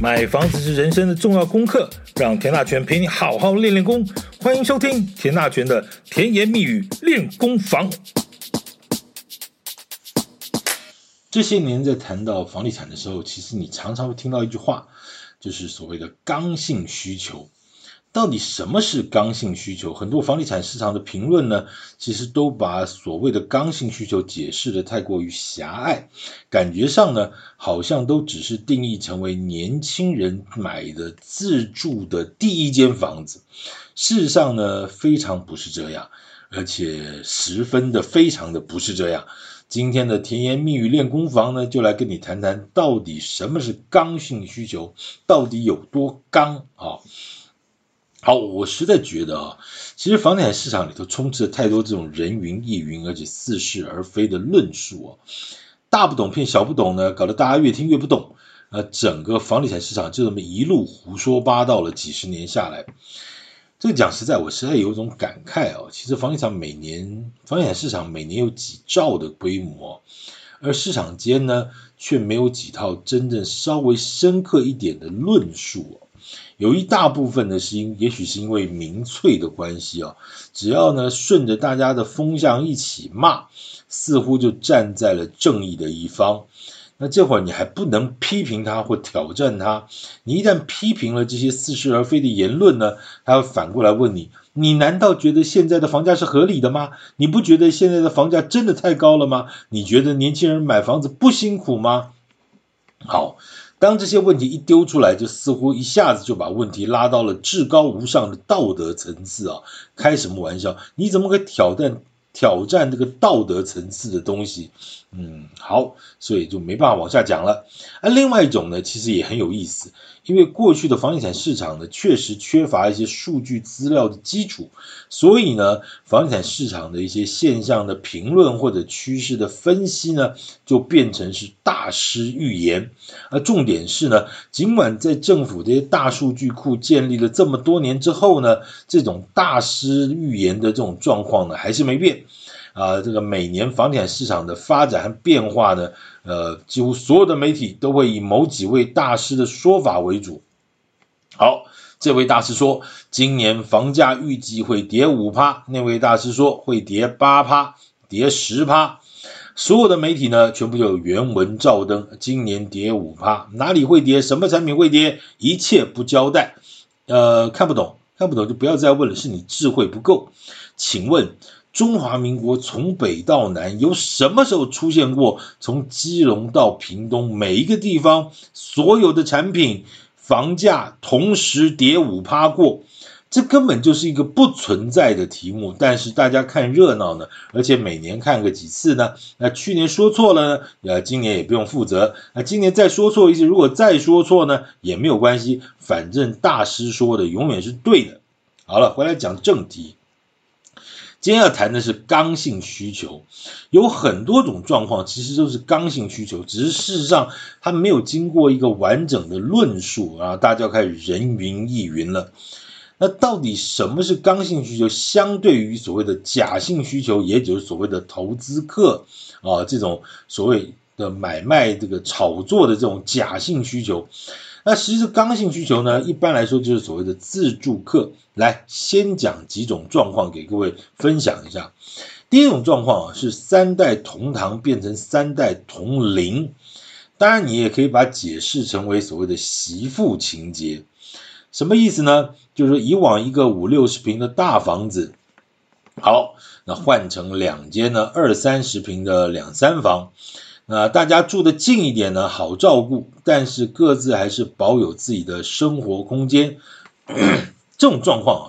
买房子是人生的重要功课，让田大权陪你好好练练功。欢迎收听田大权的甜言蜜语练功房。这些年在谈到房地产的时候，其实你常常会听到一句话，就是所谓的刚性需求。到底什么是刚性需求？很多房地产市场的评论呢，其实都把所谓的刚性需求解释得太过于狭隘，感觉上呢，好像都只是定义成为年轻人买的自住的第一间房子。事实上呢，非常不是这样，而且十分的非常的不是这样。今天的甜言蜜语练功房呢，就来跟你谈谈到底什么是刚性需求，到底有多刚啊？好，我实在觉得啊，其实房地产市场里头充斥了太多这种人云亦云，而且似是而非的论述啊，大不懂骗小不懂呢，搞得大家越听越不懂。呃，整个房地产市场就这么一路胡说八道了几十年下来，这个讲实在，我实在有一种感慨啊。其实房地产每年，房地产市场每年有几兆的规模，而市场间呢，却没有几套真正稍微深刻一点的论述。有一大部分的是因，也许是因为民粹的关系啊，只要呢顺着大家的风向一起骂，似乎就站在了正义的一方。那这会儿你还不能批评他或挑战他，你一旦批评了这些似是而非的言论呢，他会反过来问你：你难道觉得现在的房价是合理的吗？你不觉得现在的房价真的太高了吗？你觉得年轻人买房子不辛苦吗？好。当这些问题一丢出来，就似乎一下子就把问题拉到了至高无上的道德层次啊！开什么玩笑？你怎么可以挑战挑战这个道德层次的东西？嗯，好，所以就没办法往下讲了。而另外一种呢，其实也很有意思。因为过去的房地产市场呢，确实缺乏一些数据资料的基础，所以呢，房地产市场的一些现象的评论或者趋势的分析呢，就变成是大师预言。而重点是呢，尽管在政府这些大数据库建立了这么多年之后呢，这种大师预言的这种状况呢，还是没变。啊，这个每年房地产市场的发展和变化呢，呃，几乎所有的媒体都会以某几位大师的说法为主。好，这位大师说，今年房价预计会跌五趴，那位大师说会跌八趴，跌十趴。所有的媒体呢，全部就有原文照登，今年跌五趴，哪里会跌？什么产品会跌？一切不交代。呃，看不懂，看不懂就不要再问了，是你智慧不够。请问。中华民国从北到南，有什么时候出现过从基隆到屏东每一个地方所有的产品房价同时跌五趴过？这根本就是一个不存在的题目。但是大家看热闹呢，而且每年看个几次呢？那去年说错了呢，呃，今年也不用负责。那今年再说错一次，如果再说错呢，也没有关系，反正大师说的永远是对的。好了，回来讲正题。今天要谈的是刚性需求，有很多种状况，其实都是刚性需求，只是事实上它没有经过一个完整的论述啊，大家就开始人云亦云了。那到底什么是刚性需求？相对于所谓的假性需求，也就是所谓的投资客啊，这种所谓的买卖这个炒作的这种假性需求。那其实刚性需求呢，一般来说就是所谓的自住客。来，先讲几种状况给各位分享一下。第一种状况，是三代同堂变成三代同龄。当然，你也可以把解释成为所谓的媳妇情节。什么意思呢？就是说，以往一个五六十平的大房子，好，那换成两间呢二三十平的两三房。那大家住得近一点呢，好照顾，但是各自还是保有自己的生活空间。这种状况啊，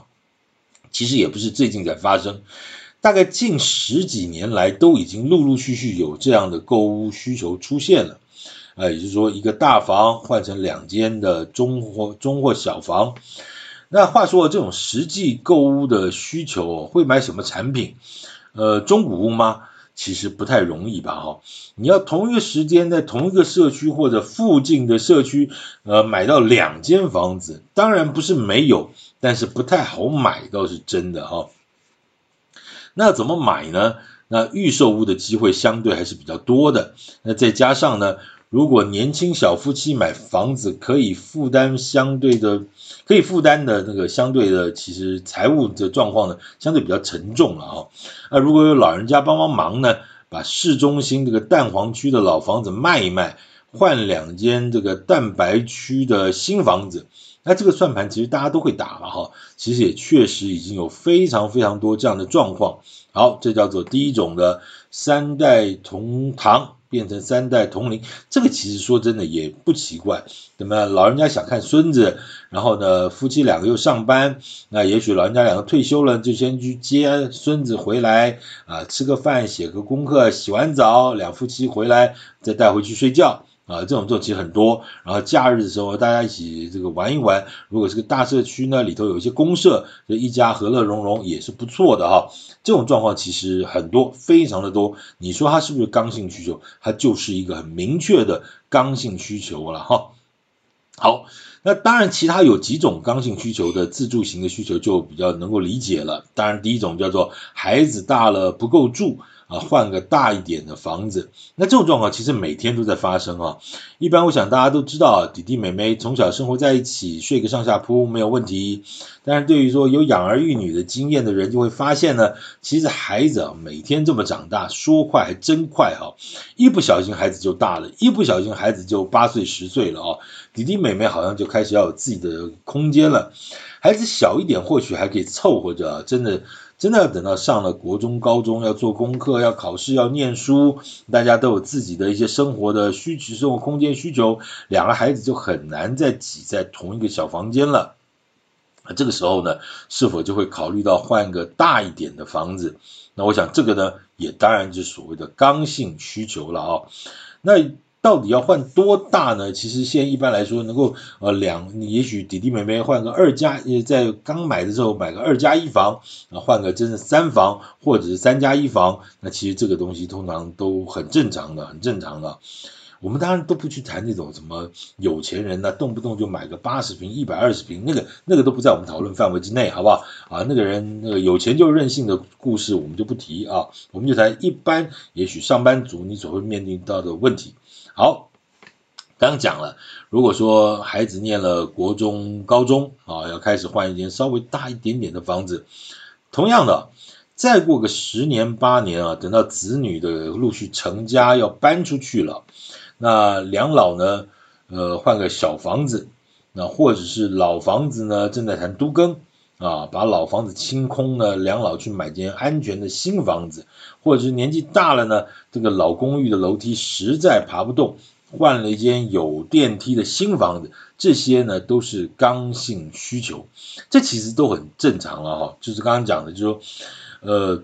其实也不是最近才发生，大概近十几年来都已经陆陆续续有这样的购屋需求出现了。呃，也就是说，一个大房换成两间的中或中或小房。那话说，这种实际购物的需求会买什么产品？呃，中古屋吗？其实不太容易吧，哈！你要同一个时间在同一个社区或者附近的社区，呃，买到两间房子，当然不是没有，但是不太好买倒是真的，哈。那怎么买呢？那预售屋的机会相对还是比较多的。那再加上呢，如果年轻小夫妻买房子，可以负担相对的，可以负担的那个相对的，其实财务的状况呢，相对比较沉重了啊。那如果有老人家帮帮忙呢，把市中心这个蛋黄区的老房子卖一卖，换两间这个蛋白区的新房子，那这个算盘其实大家都会打了哈。其实也确实已经有非常非常多这样的状况。好，这叫做第一种的三代同堂。变成三代同龄，这个其实说真的也不奇怪。那么老人家想看孙子，然后呢，夫妻两个又上班，那也许老人家两个退休了，就先去接孙子回来啊，吃个饭，写个功课，洗完澡，两夫妻回来再带回去睡觉。啊，这种做其实很多，然后假日的时候大家一起这个玩一玩，如果是个大社区呢，里头有一些公社，就一家和乐融融也是不错的哈。这种状况其实很多，非常的多。你说它是不是刚性需求？它就是一个很明确的刚性需求了哈。好，那当然其他有几种刚性需求的自住型的需求就比较能够理解了。当然第一种叫做孩子大了不够住。啊，换个大一点的房子，那这种状况其实每天都在发生啊。一般我想大家都知道，弟弟妹妹从小生活在一起，睡个上下铺没有问题。但是对于说有养儿育女的经验的人，就会发现呢，其实孩子啊每天这么长大，说快还真快哈，一不小心孩子就大了，一不小心孩子就八岁十岁了啊，弟弟妹妹好像就开始要有自己的空间了。孩子小一点或许还可以凑合着，真的。真的要等到上了国中、高中，要做功课、要考试、要念书，大家都有自己的一些生活的需求、生活空间需求，两个孩子就很难再挤在同一个小房间了。这个时候呢，是否就会考虑到换个大一点的房子？那我想这个呢，也当然就是所谓的刚性需求了啊、那。到底要换多大呢？其实现在一般来说，能够呃两，也许弟弟妹妹换个二加，在刚买的时候买个二加一房，啊换个真的三房或者是三加一房，那其实这个东西通常都很正常的，很正常的。我们当然都不去谈那种什么有钱人呢，动不动就买个八十平、一百二十平，那个那个都不在我们讨论范围之内，好不好？啊，那个人那个有钱就任性的故事我们就不提啊，我们就谈一般，也许上班族你所会面临到的问题。好，刚讲了，如果说孩子念了国中、高中啊，要开始换一间稍微大一点点的房子，同样的，再过个十年八年啊，等到子女的陆续成家要搬出去了，那两老呢，呃，换个小房子，那或者是老房子呢，正在谈都更。啊，把老房子清空呢，两老去买间安全的新房子，或者是年纪大了呢，这个老公寓的楼梯实在爬不动，换了一间有电梯的新房子，这些呢都是刚性需求，这其实都很正常了哈，就是刚刚讲的，就是说，呃。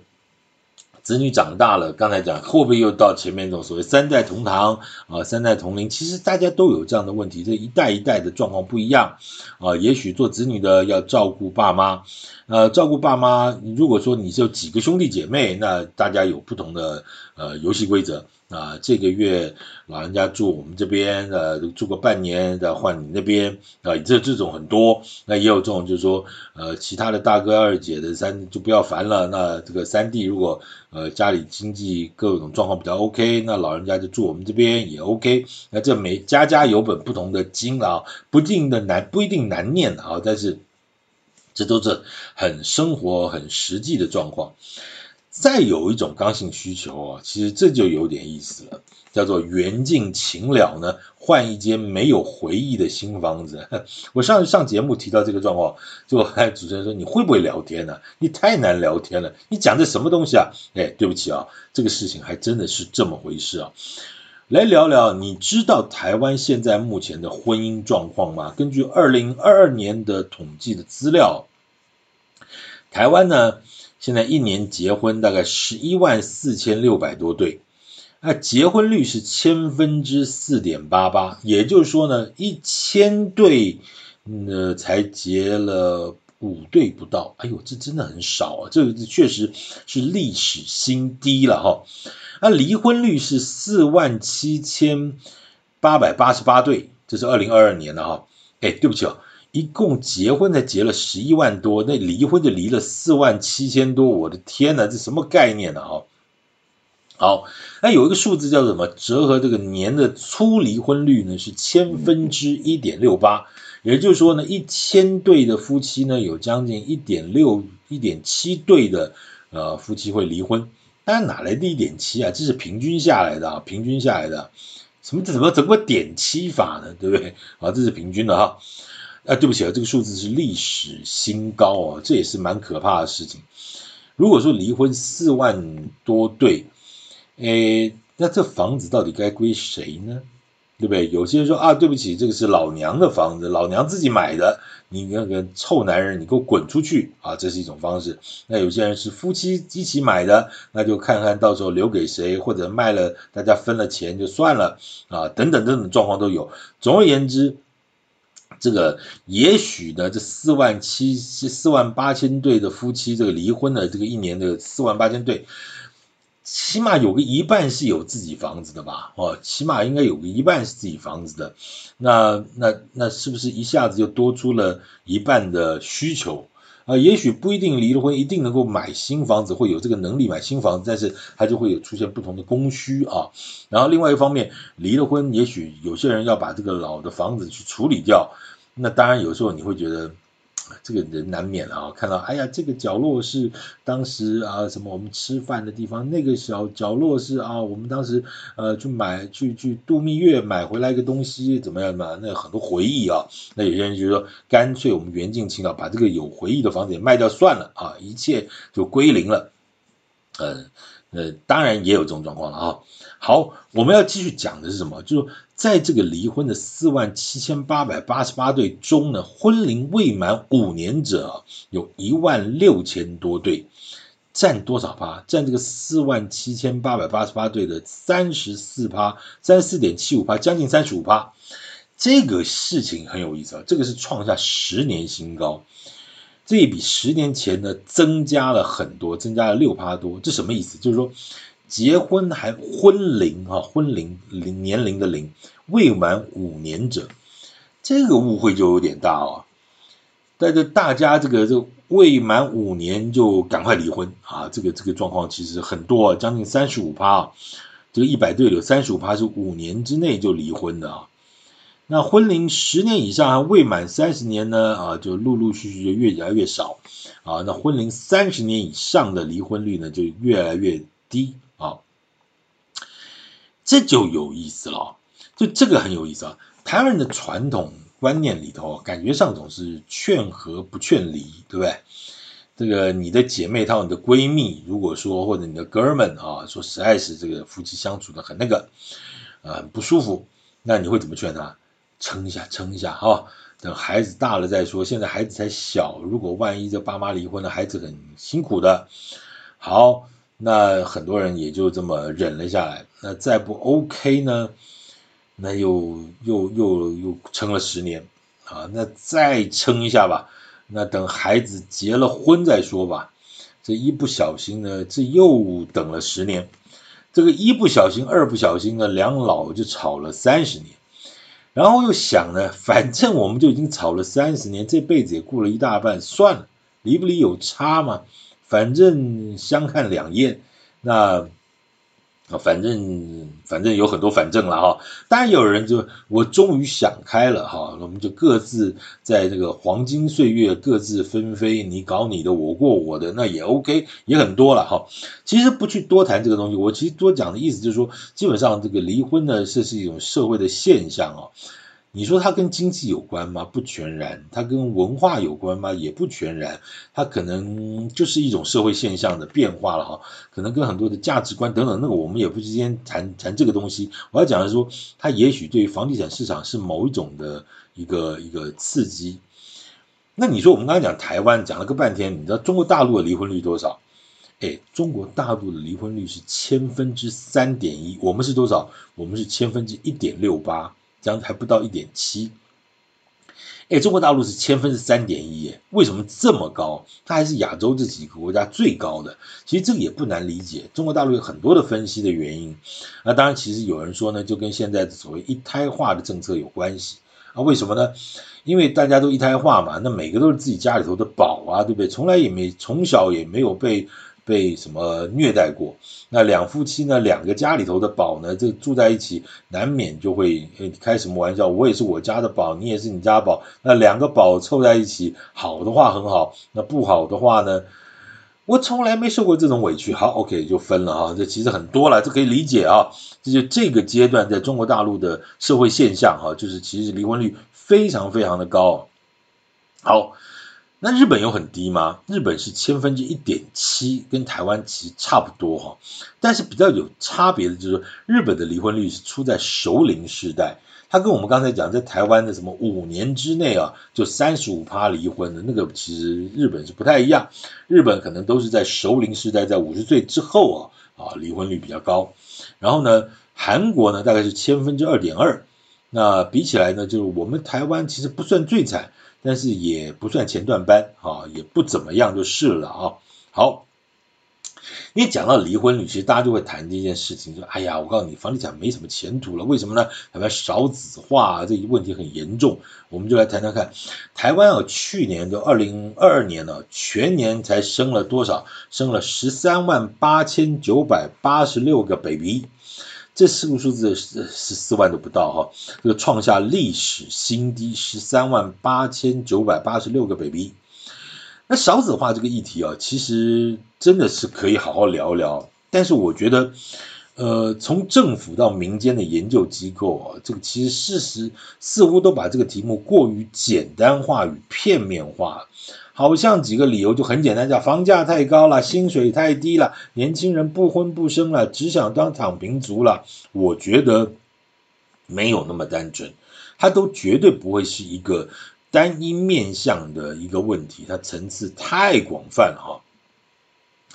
子女长大了，刚才讲会不会又到前面这种所谓三代同堂啊，三代同龄？其实大家都有这样的问题，这一代一代的状况不一样啊。也许做子女的要照顾爸妈，呃，照顾爸妈，如果说你是有几个兄弟姐妹，那大家有不同的呃游戏规则。啊，这个月老人家住我们这边，呃，住个半年再换你那边，啊，这这种很多，那也有这种就是说，呃，其他的大哥二姐的三就不要烦了，那这个三弟如果呃家里经济各种状况比较 OK，那老人家就住我们这边也 OK，那这每家家有本不同的经啊，不定的难不一定难念啊，但是这都是很生活很实际的状况。再有一种刚性需求啊，其实这就有点意思了，叫做缘尽情了呢，换一间没有回忆的新房子。我上上节目提到这个状况，就还主持人说，你会不会聊天呢、你太难聊天了，你讲的什么东西啊？哎，对不起啊，这个事情还真的是这么回事啊。来聊聊，你知道台湾现在目前的婚姻状况吗？根据二零二二年的统计的资料，台湾呢？现在一年结婚大概十一万四千六百多对，那结婚率是千分之四点八八，也就是说呢，一千对，呃，才结了五对不到，哎呦，这真的很少啊，这个确实是历史新低了哈。那离婚率是四万七千八百八十八对，这是二零二二年的哈。哎，对不起哦。一共结婚才结了十一万多，那离婚就离了四万七千多，我的天呐，这什么概念呢？哈，好，那有一个数字叫什么？折合这个年的粗离婚率呢，是千分之一点六八，也就是说呢，一千对的夫妻呢，有将近一点六、一点七对的呃夫妻会离婚。当然哪来的一点七啊？这是平均下来的啊，平均下来的。什么怎么怎么点七法呢？对不对？啊，这是平均的哈。啊，对不起啊，这个数字是历史新高啊，这也是蛮可怕的事情。如果说离婚四万多对。诶，那这房子到底该归谁呢？对不对？有些人说啊，对不起，这个是老娘的房子，老娘自己买的，你那个臭男人，你给我滚出去啊！这是一种方式。那有些人是夫妻一起买的，那就看看到时候留给谁，或者卖了，大家分了钱就算了啊，等等等等状况都有。总而言之，这个也许呢，这四万七四万八千对的夫妻，这个离婚的这个一年的四万八千对。起码有个一半是有自己房子的吧，哦，起码应该有个一半是自己房子的，那那那是不是一下子就多出了一半的需求啊？也许不一定离了婚一定能够买新房子，会有这个能力买新房子，但是它就会有出现不同的供需啊。然后另外一方面，离了婚，也许有些人要把这个老的房子去处理掉，那当然有时候你会觉得。这个人难免啊，看到哎呀，这个角落是当时啊什么我们吃饭的地方，那个小角落是啊我们当时呃去买去去度蜜月买回来一个东西怎么样嘛？那很多回忆啊，那有些人就说干脆我们缘尽情了，把这个有回忆的房子也卖掉算了啊，一切就归零了。嗯呃，当然也有这种状况了啊。好，我们要继续讲的是什么？就是在这个离婚的四万七千八百八十八对中呢，婚龄未满五年者有一万六千多对，占多少趴？占这个四万七千八百八十八对的三十四趴，三十四点七五趴，将近三十五趴。这个事情很有意思啊，这个是创下十年新高，这也比十年前呢增加了很多，增加了六趴多。这什么意思？就是说。结婚还婚龄啊，婚龄龄年龄的龄未满五年者，这个误会就有点大啊。但是大家这个这未满五年就赶快离婚啊，这个这个状况其实很多啊，将近三十五趴啊，这个一百对有三十五趴是五年之内就离婚的啊。那婚龄十年以上还未满三十年呢啊，就陆陆续续就越来越少啊。那婚龄三十年以上的离婚率呢就越来越低。啊这就有意思了，就这个很有意思啊。台湾人的传统观念里头，感觉上总是劝和不劝离，对不对？这个你的姐妹她、你的闺蜜，如果说或者你的哥们啊，说实在是这个夫妻相处的很那个，呃，不舒服，那你会怎么劝他？撑一下，撑一下哈，等孩子大了再说。现在孩子才小，如果万一这爸妈离婚了，孩子很辛苦的。好。那很多人也就这么忍了下来，那再不 OK 呢？那又又又又撑了十年啊，那再撑一下吧，那等孩子结了婚再说吧。这一不小心呢，这又等了十年，这个一不小心，二不小心呢，两老就吵了三十年，然后又想呢，反正我们就已经吵了三十年，这辈子也过了一大半，算了，离不离有差吗？反正相看两厌，那反正反正有很多反正了哈。当然有人就我终于想开了哈，我们就各自在这个黄金岁月各自纷飞，你搞你的，我过我的，那也 OK，也很多了哈。其实不去多谈这个东西，我其实多讲的意思就是说，基本上这个离婚呢，这是一种社会的现象啊。你说它跟经济有关吗？不全然。它跟文化有关吗？也不全然。它可能就是一种社会现象的变化了哈。可能跟很多的价值观等等，那个我们也不之间谈谈这个东西。我要讲的是说，它也许对于房地产市场是某一种的一个一个刺激。那你说我们刚才讲台湾讲了个半天，你知道中国大陆的离婚率多少？哎，中国大陆的离婚率是千分之三点一，我们是多少？我们是千分之一点六八。这样还不到一点七，哎，中国大陆是千分之三点一，哎，为什么这么高？它还是亚洲这几个国家最高的。其实这个也不难理解，中国大陆有很多的分析的原因。那当然，其实有人说呢，就跟现在的所谓一胎化的政策有关系啊？为什么呢？因为大家都一胎化嘛，那每个都是自己家里头的宝啊，对不对？从来也没从小也没有被被什么虐待过。那两夫妻呢，两个家里头的宝呢，这住在一起，难免就会开什么玩笑。我也是我家的宝，你也是你家宝。那两个宝凑在一起，好的话很好，那不好的话呢？我从来没受过这种委屈。好，OK，就分了哈。这其实很多了，这可以理解啊。这就这个阶段在中国大陆的社会现象哈，就是其实离婚率非常非常的高。好。那日本有很低吗？日本是千分之一点七，跟台湾其实差不多哈。但是比较有差别的就是，日本的离婚率是出在熟龄世代，它跟我们刚才讲在台湾的什么五年之内啊，就三十五趴离婚的那个，其实日本是不太一样。日本可能都是在熟龄世代，在五十岁之后啊，啊离婚率比较高。然后呢，韩国呢大概是千分之二点二。那比起来呢，就是我们台湾其实不算最惨。但是也不算前段班啊，也不怎么样就是了啊。好，你讲到离婚率，其实大家就会谈这件事情，说哎呀，我告诉你，房地产没什么前途了，为什么呢？台湾少子化，这一问题很严重。我们就来谈谈看，台湾啊，去年的二零二二年呢，全年才生了多少？生了十三万八千九百八十六个 baby。这四个数字是十四万都不到哈，这个创下历史新低，十三万八千九百八十六个 baby。那少子化这个议题啊，其实真的是可以好好聊聊。但是我觉得，呃，从政府到民间的研究机构啊，这个其实事实似乎都把这个题目过于简单化与片面化。好像几个理由就很简单，叫房价太高了，薪水太低了，年轻人不婚不生了，只想当躺平族了。我觉得没有那么单纯，它都绝对不会是一个单一面向的一个问题，它层次太广泛了哈。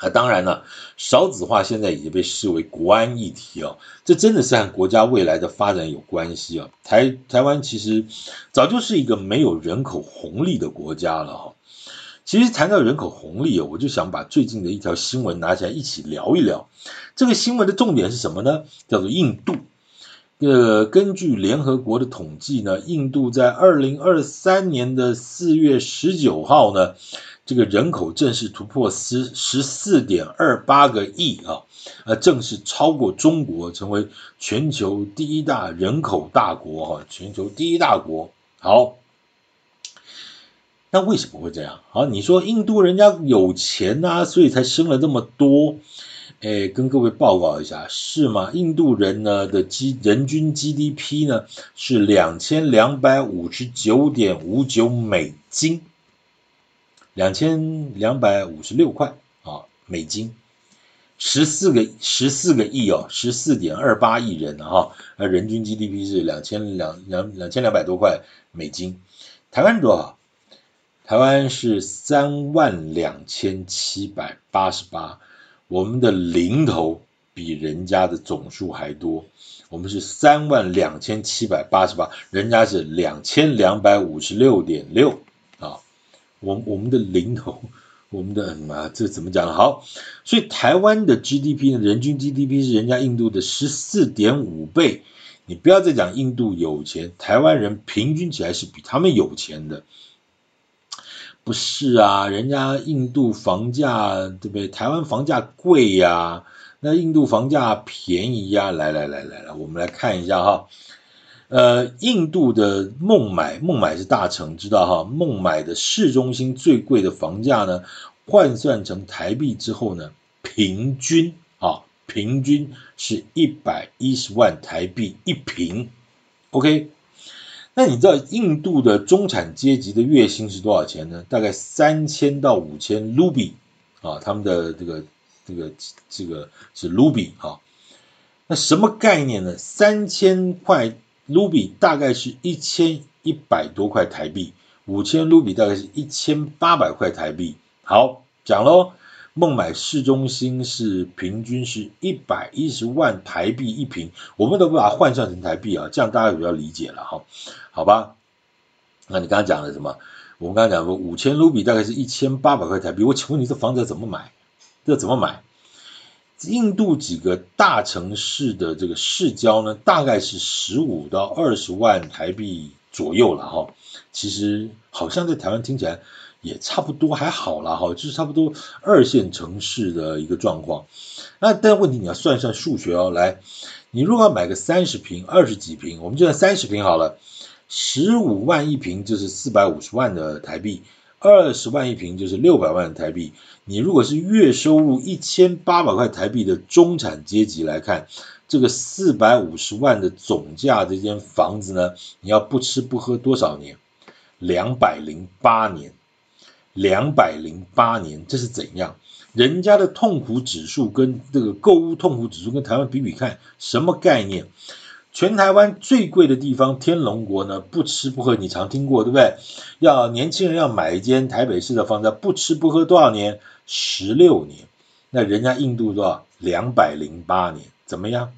啊，当然了，少子化现在已经被视为国安议题啊，这真的是和国家未来的发展有关系啊。台台湾其实早就是一个没有人口红利的国家了哈。其实谈到人口红利哦，我就想把最近的一条新闻拿起来一起聊一聊。这个新闻的重点是什么呢？叫做印度。呃，根据联合国的统计呢，印度在二零二三年的四月十九号呢，这个人口正式突破十十四点二八个亿啊，呃，正式超过中国，成为全球第一大人口大国哈，全球第一大国。好。那为什么会这样？好，你说印度人家有钱呐，所以才生了这么多。哎，跟各位报告一下，是吗？印度人呢的 G 人均 GDP 呢是两千两百五十九点五九美金，两千两百五十六块啊美金，十四个十四个亿哦，十四点二八亿人哈，那人均 GDP 是两千两两两千两百多块美金，台湾多少？台湾是三万两千七百八十八，我们的零头比人家的总数还多，我们是三万两千七百八十八，人家是两千两百五十六点六啊，我我们的零头，我们的啊这怎么讲？好，所以台湾的 GDP 呢，人均 GDP 是人家印度的十四点五倍，你不要再讲印度有钱，台湾人平均起来是比他们有钱的。不是啊，人家印度房价对不对？台湾房价贵呀、啊，那印度房价便宜呀、啊。来来来来来，我们来看一下哈。呃，印度的孟买，孟买是大城，知道哈？孟买的市中心最贵的房价呢，换算成台币之后呢，平均啊，平均是一百一十万台币一平。OK。那你知道印度的中产阶级的月薪是多少钱呢？大概三千到五千卢比啊，他们的这个这个这个是卢比啊。那什么概念呢？三千块卢比大概是一千一百多块台币，五千卢比大概是一千八百块台币。好，讲喽。孟买市中心是平均是一百一十万台币一平，我们都不把它换算成台币啊，这样大家比较理解了哈，好吧？那你刚刚讲的什么？我们刚刚讲说五千卢比大概是一千八百块台币，我请问你这房子怎么买？这怎么买？印度几个大城市的这个市郊呢，大概是十五到二十万台币左右了哈。其实好像在台湾听起来。也差不多还好啦，哈，就是差不多二线城市的一个状况。那但问题你要算一算数学哦，来，你如果要买个三十平、二十几平，我们就算三十平好了，十五万一平就是四百五十万的台币，二十万一平就是六百万的台币。你如果是月收入一千八百块台币的中产阶级来看，这个四百五十万的总价这间房子呢，你要不吃不喝多少年？两百零八年，两百零八年，这是怎样？人家的痛苦指数跟这个购物痛苦指数跟台湾比比看，什么概念？全台湾最贵的地方天龙国呢，不吃不喝，你常听过对不对？要年轻人要买一间台北市的房子，不吃不喝多少年？十六年。那人家印度多少？两百零八年，怎么样？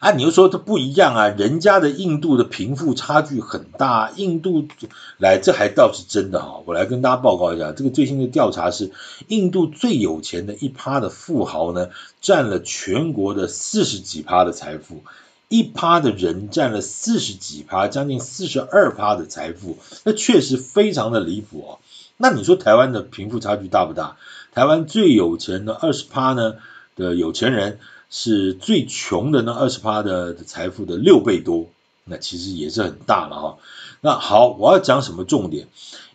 啊，你又说这不一样啊，人家的印度的贫富差距很大，印度来这还倒是真的哈，我来跟大家报告一下，这个最新的调查是，印度最有钱的一趴的富豪呢，占了全国的四十几趴的财富，一趴的人占了四十几趴，将近四十二趴的财富，那确实非常的离谱哦。那你说台湾的贫富差距大不大？台湾最有钱的二十趴呢的有钱人。是最穷的那二十趴的财富的六倍多，那其实也是很大了哈。那好，我要讲什么重点？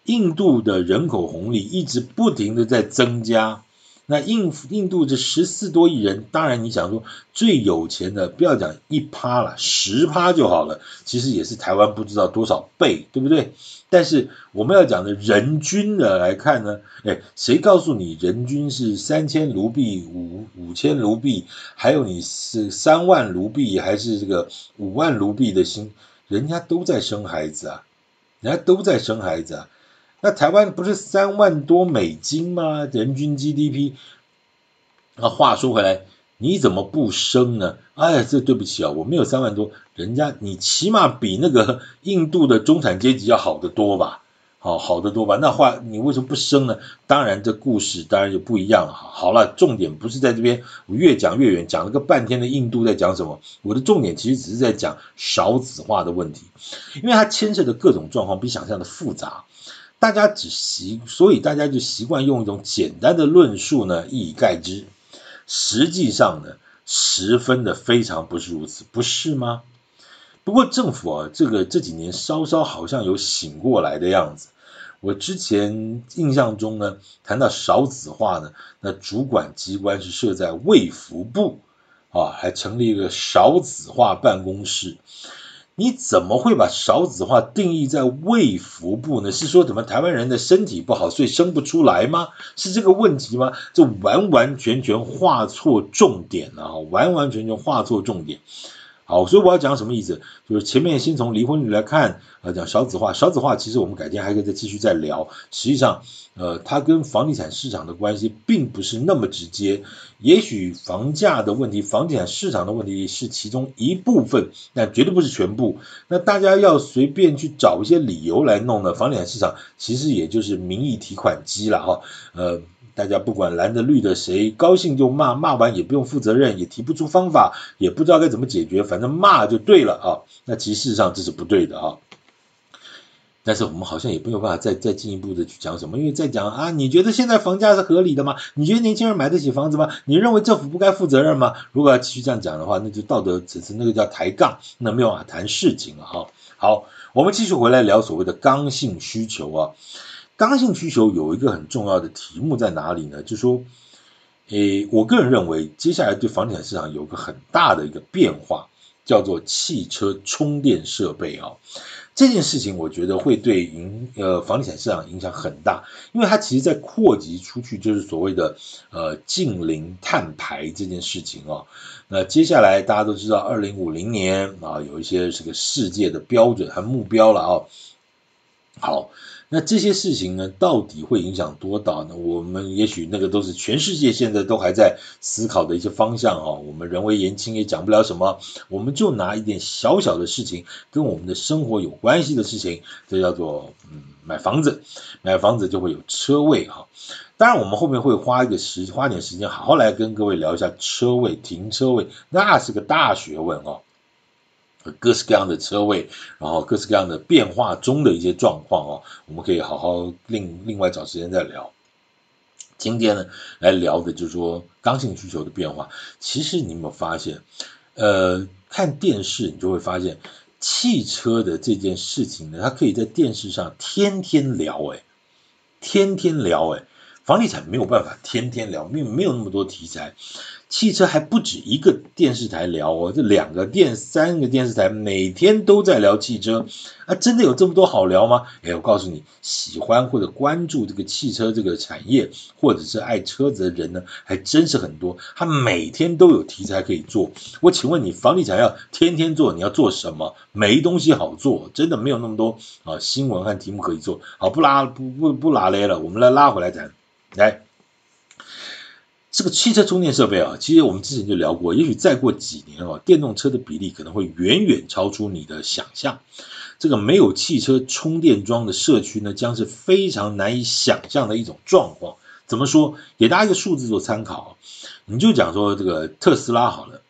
印度的人口红利一直不停的在增加。那印印度这十四多亿人，当然你想说最有钱的，不要讲一趴了，十趴就好了。其实也是台湾不知道多少倍，对不对？但是我们要讲的人均的来看呢，哎，谁告诉你人均是三千卢币、五五千卢币，还有你是三万卢币还是这个五万卢币的薪？人家都在生孩子啊，人家都在生孩子啊。那台湾不是三万多美金吗？人均 GDP。那话说回来，你怎么不生呢？哎，这对不起啊，我没有三万多，人家你起码比那个印度的中产阶级要好得多吧？好，好得多吧？那话你为什么不生呢？当然，这故事当然就不一样了。好了，重点不是在这边，我越讲越远，讲了个半天的印度在讲什么？我的重点其实只是在讲少子化的问题，因为它牵涉的各种状况比想象的复杂。大家只习，所以大家就习惯用一种简单的论述呢，一以概之。实际上呢，十分的非常不是如此，不是吗？不过政府啊，这个这几年稍稍好像有醒过来的样子。我之前印象中呢，谈到少子化呢，那主管机关是设在卫福部啊，还成立一个少子化办公室。你怎么会把少子化定义在胃腹部呢？是说怎么台湾人的身体不好，所以生不出来吗？是这个问题吗？这完完全全画错重点了啊！完完全全画错重点。好，所以我要讲什么意思？就是前面先从离婚率来看，呃，讲少子化，少子化其实我们改天还可以再继续再聊。实际上，呃，它跟房地产市场的关系并不是那么直接。也许房价的问题、房地产市场的问题是其中一部分，但绝对不是全部。那大家要随便去找一些理由来弄呢？房地产市场其实也就是民意提款机了哈，呃。大家不管蓝的绿的，谁高兴就骂，骂完也不用负责任，也提不出方法，也不知道该怎么解决，反正骂就对了啊。那其实事实上这是不对的啊。但是我们好像也没有办法再再进一步的去讲什么，因为再讲啊，你觉得现在房价是合理的吗？你觉得年轻人买得起房子吗？你认为政府不该负责任吗？如果要继续这样讲的话，那就道德层次，那个叫抬杠，那没有办法谈事情了哈。好，我们继续回来聊所谓的刚性需求啊。刚性需求有一个很重要的题目在哪里呢？就说，诶，我个人认为，接下来对房地产市场有个很大的一个变化，叫做汽车充电设备啊。这件事情我觉得会对影呃房地产市场影响很大，因为它其实在扩及出去，就是所谓的呃近零碳排这件事情哦。那接下来大家都知道，二零五零年啊，有一些这个世界的标准和目标了啊。好。那这些事情呢，到底会影响多大呢？我们也许那个都是全世界现在都还在思考的一些方向啊。我们人微言轻，也讲不了什么。我们就拿一点小小的事情，跟我们的生活有关系的事情，这叫做嗯买房子。买房子就会有车位哈。当然，我们后面会花一个时花点时间，好好来跟各位聊一下车位、停车位，那是个大学问哦。各式各样的车位，然后各式各样的变化中的一些状况哦，我们可以好好另另外找时间再聊。今天呢，来聊的就是说刚性需求的变化。其实你有没有发现，呃，看电视你就会发现，汽车的这件事情呢，它可以在电视上天天聊，诶，天天聊，诶，房地产没有办法天天聊，没有没有那么多题材。汽车还不止一个电视台聊哦，这两个电三个电视台每天都在聊汽车啊，真的有这么多好聊吗？哎，我告诉你，喜欢或者关注这个汽车这个产业，或者是爱车子的人呢，还真是很多。他每天都有题材可以做。我请问你，房地产要天天做，你要做什么？没东西好做，真的没有那么多啊新闻和题目可以做。好，不拉不不不拉嘞了，我们来拉回来谈，来。这个汽车充电设备啊，其实我们之前就聊过，也许再过几年啊，电动车的比例可能会远远超出你的想象。这个没有汽车充电桩的社区呢，将是非常难以想象的一种状况。怎么说？给大家一个数字做参考，你就讲说这个特斯拉好了，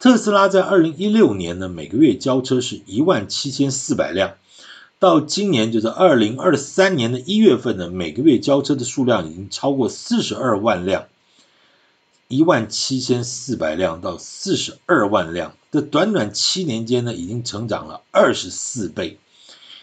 特斯拉在二零一六年呢，每个月交车是一万七千四百辆，到今年就是二零二三年的一月份呢，每个月交车的数量已经超过四十二万辆。一万七千四百辆到四十二万辆，这短短七年间呢，已经成长了二十四倍。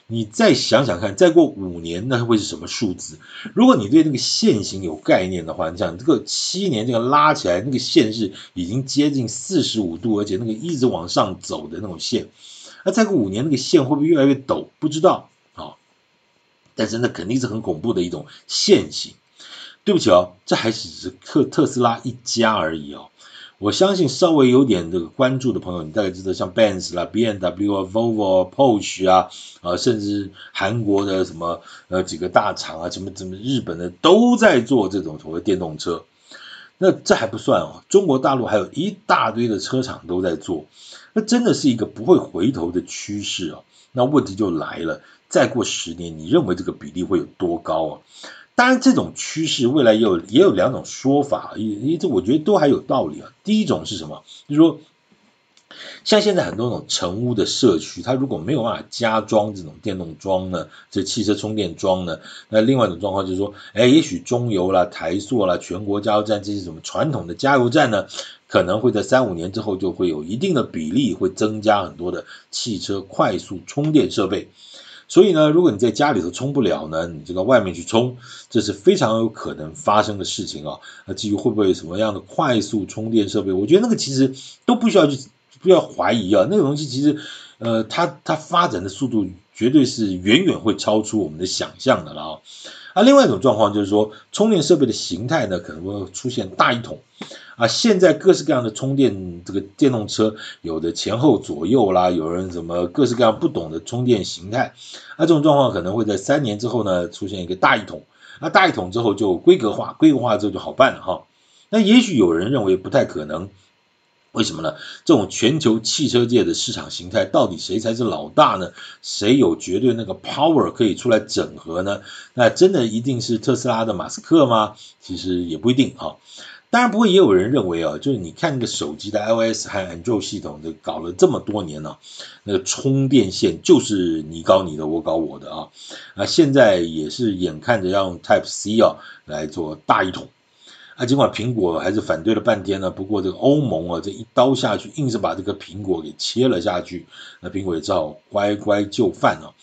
你再想想看，再过五年，那会是什么数字？如果你对那个线型有概念的话，你想这个七年这个拉起来，那个线是已经接近四十五度，而且那个一直往上走的那种线。那再过五年，那个线会不会越来越陡？不知道啊。但是那肯定是很恐怖的一种线型。对不起哦，这还只是特特斯拉一家而已哦。我相信稍微有点这个关注的朋友，你大概知道像 Benz 啦、BMW 啊、Volvo 啊、Porsche 啊，啊，甚至韩国的什么呃几个大厂啊，什么什么日本的都在做这种所谓电动车。那这还不算哦，中国大陆还有一大堆的车厂都在做。那真的是一个不会回头的趋势哦。那问题就来了，再过十年，你认为这个比例会有多高啊？当然，这种趋势未来也有也有两种说法，一一这我觉得都还有道理啊。第一种是什么？就是说，像现在很多那种成屋的社区，它如果没有办法加装这种电动桩呢，这汽车充电桩呢，那另外一种状况就是说，哎，也许中油啦、台塑啦、全国加油站这些什么传统的加油站呢，可能会在三五年之后就会有一定的比例会增加很多的汽车快速充电设备。所以呢，如果你在家里头充不了呢，你就到外面去充，这是非常有可能发生的事情啊。那至于会不会有什么样的快速充电设备，我觉得那个其实都不需要去不要怀疑啊。那个东西其实，呃，它它发展的速度绝对是远远会超出我们的想象的了啊。啊，另外一种状况就是说，充电设备的形态呢，可能会出现大一统。啊，现在各式各样的充电这个电动车，有的前后左右啦，有人什么各式各样不懂的充电形态，那这种状况可能会在三年之后呢，出现一个大一统，那大一统之后就规格化，规格化之后就好办了哈。那也许有人认为不太可能，为什么呢？这种全球汽车界的市场形态，到底谁才是老大呢？谁有绝对那个 power 可以出来整合呢？那真的一定是特斯拉的马斯克吗？其实也不一定哈。当然不会，也有人认为啊，就是你看那个手机的 iOS 和 Android 系统的搞了这么多年呢，那个充电线就是你搞你的，我搞我的啊，啊，现在也是眼看着要用 Type C 啊来做大一统，啊，尽管苹果还是反对了半天呢，不过这个欧盟啊这一刀下去，硬是把这个苹果给切了下去，那苹果也只好乖乖就范了。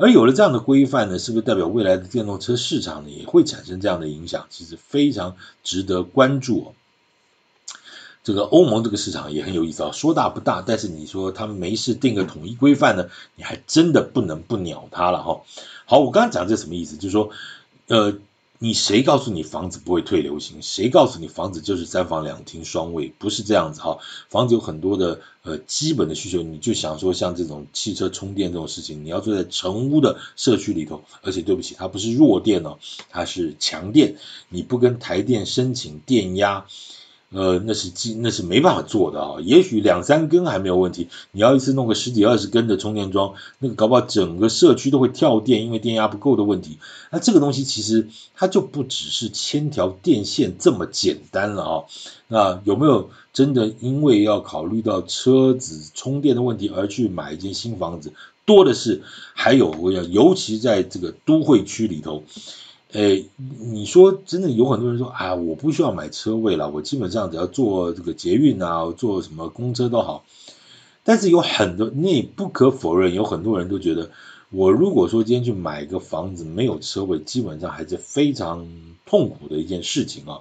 而有了这样的规范呢，是不是代表未来的电动车市场呢也会产生这样的影响？其实非常值得关注哦。这个欧盟这个市场也很有意思啊，说大不大，但是你说他们没事定个统一规范呢，你还真的不能不鸟他了哈。好，我刚刚讲这什么意思？就是说，呃。你谁告诉你房子不会退流行？谁告诉你房子就是三房两厅双卫？不是这样子哈，房子有很多的呃基本的需求，你就想说像这种汽车充电这种事情，你要坐在成屋的社区里头，而且对不起，它不是弱电哦，它是强电，你不跟台电申请电压，呃，那是机，那是没办法做的啊。也许两三根还没有问题，你要一次弄个十几二十根的充电桩，那个搞不好整个社区都会跳电，因为电压不够的问题。那这个东西其实它就不只是牵条电线这么简单了啊。那有没有真的因为要考虑到车子充电的问题而去买一间新房子？多的是，还有我要，尤其在这个都会区里头。诶，你说真的有很多人说啊，我不需要买车位了，我基本上只要坐这个捷运啊，坐什么公车都好。但是有很多，你不可否认，有很多人都觉得，我如果说今天去买一个房子没有车位，基本上还是非常痛苦的一件事情啊。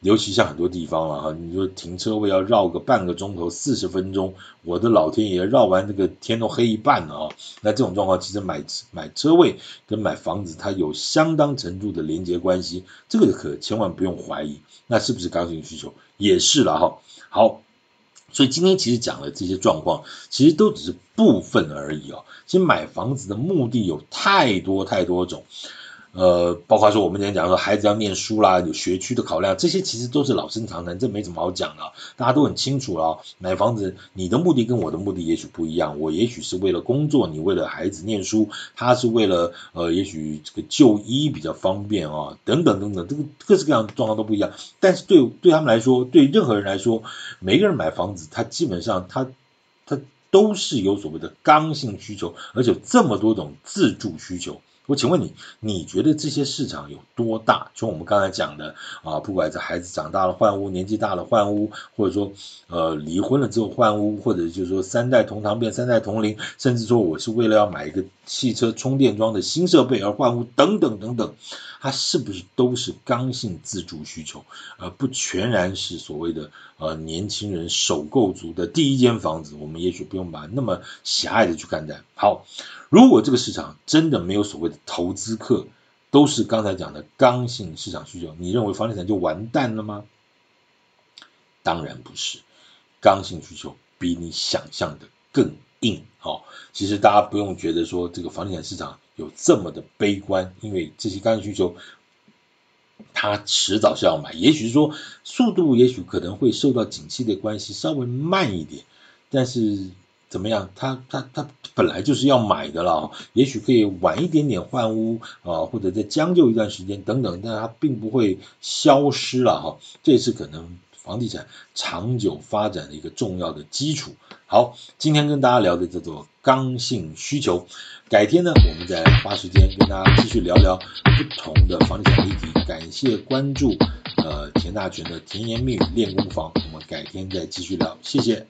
尤其像很多地方了哈，你说停车位要绕个半个钟头四十分钟，我的老天爷，绕完这个天都黑一半了啊！那这种状况其实买买车位跟买房子它有相当程度的连接关系，这个可千万不用怀疑。那是不是刚性需求？也是了哈。好，所以今天其实讲的这些状况，其实都只是部分而已啊。其实买房子的目的有太多太多种。呃，包括说我们今天讲说孩子要念书啦，有学区的考量，这些其实都是老生常谈，这没什么好讲的，大家都很清楚了。买房子，你的目的跟我的目的也许不一样，我也许是为了工作，你为了孩子念书，他是为了呃，也许这个就医比较方便啊，等等等等，这个各式各样的状况都不一样。但是对对他们来说，对任何人来说，每个人买房子，他基本上他他都是有所谓的刚性需求，而且这么多种自住需求。我请问你，你觉得这些市场有多大？从我们刚才讲的啊，不管是孩子长大了换屋，年纪大了换屋，或者说呃离婚了之后换屋，或者就是说三代同堂变三代同龄，甚至说我是为了要买一个汽车充电桩的新设备而换屋，等等等等。它是不是都是刚性自住需求，而不全然是所谓的呃年轻人首购族的第一间房子？我们也许不用把那么狭隘的去看待。好，如果这个市场真的没有所谓的投资客，都是刚才讲的刚性市场需求，你认为房地产就完蛋了吗？当然不是，刚性需求比你想象的更硬。好，其实大家不用觉得说这个房地产市场。有这么的悲观，因为这些刚性需求，它迟早是要买。也许是说速度，也许可能会受到景气的关系稍微慢一点，但是怎么样，它它它本来就是要买的了。也许可以晚一点点换屋啊，或者再将就一段时间等等，但它并不会消失了哈。这是可能房地产长久发展的一个重要的基础。好，今天跟大家聊的叫做刚性需求。改天呢，我们再花时间跟大家继续聊聊不同的房地产议题。感谢关注，呃，田大权的甜言蜜语练功房，我们改天再继续聊，谢谢。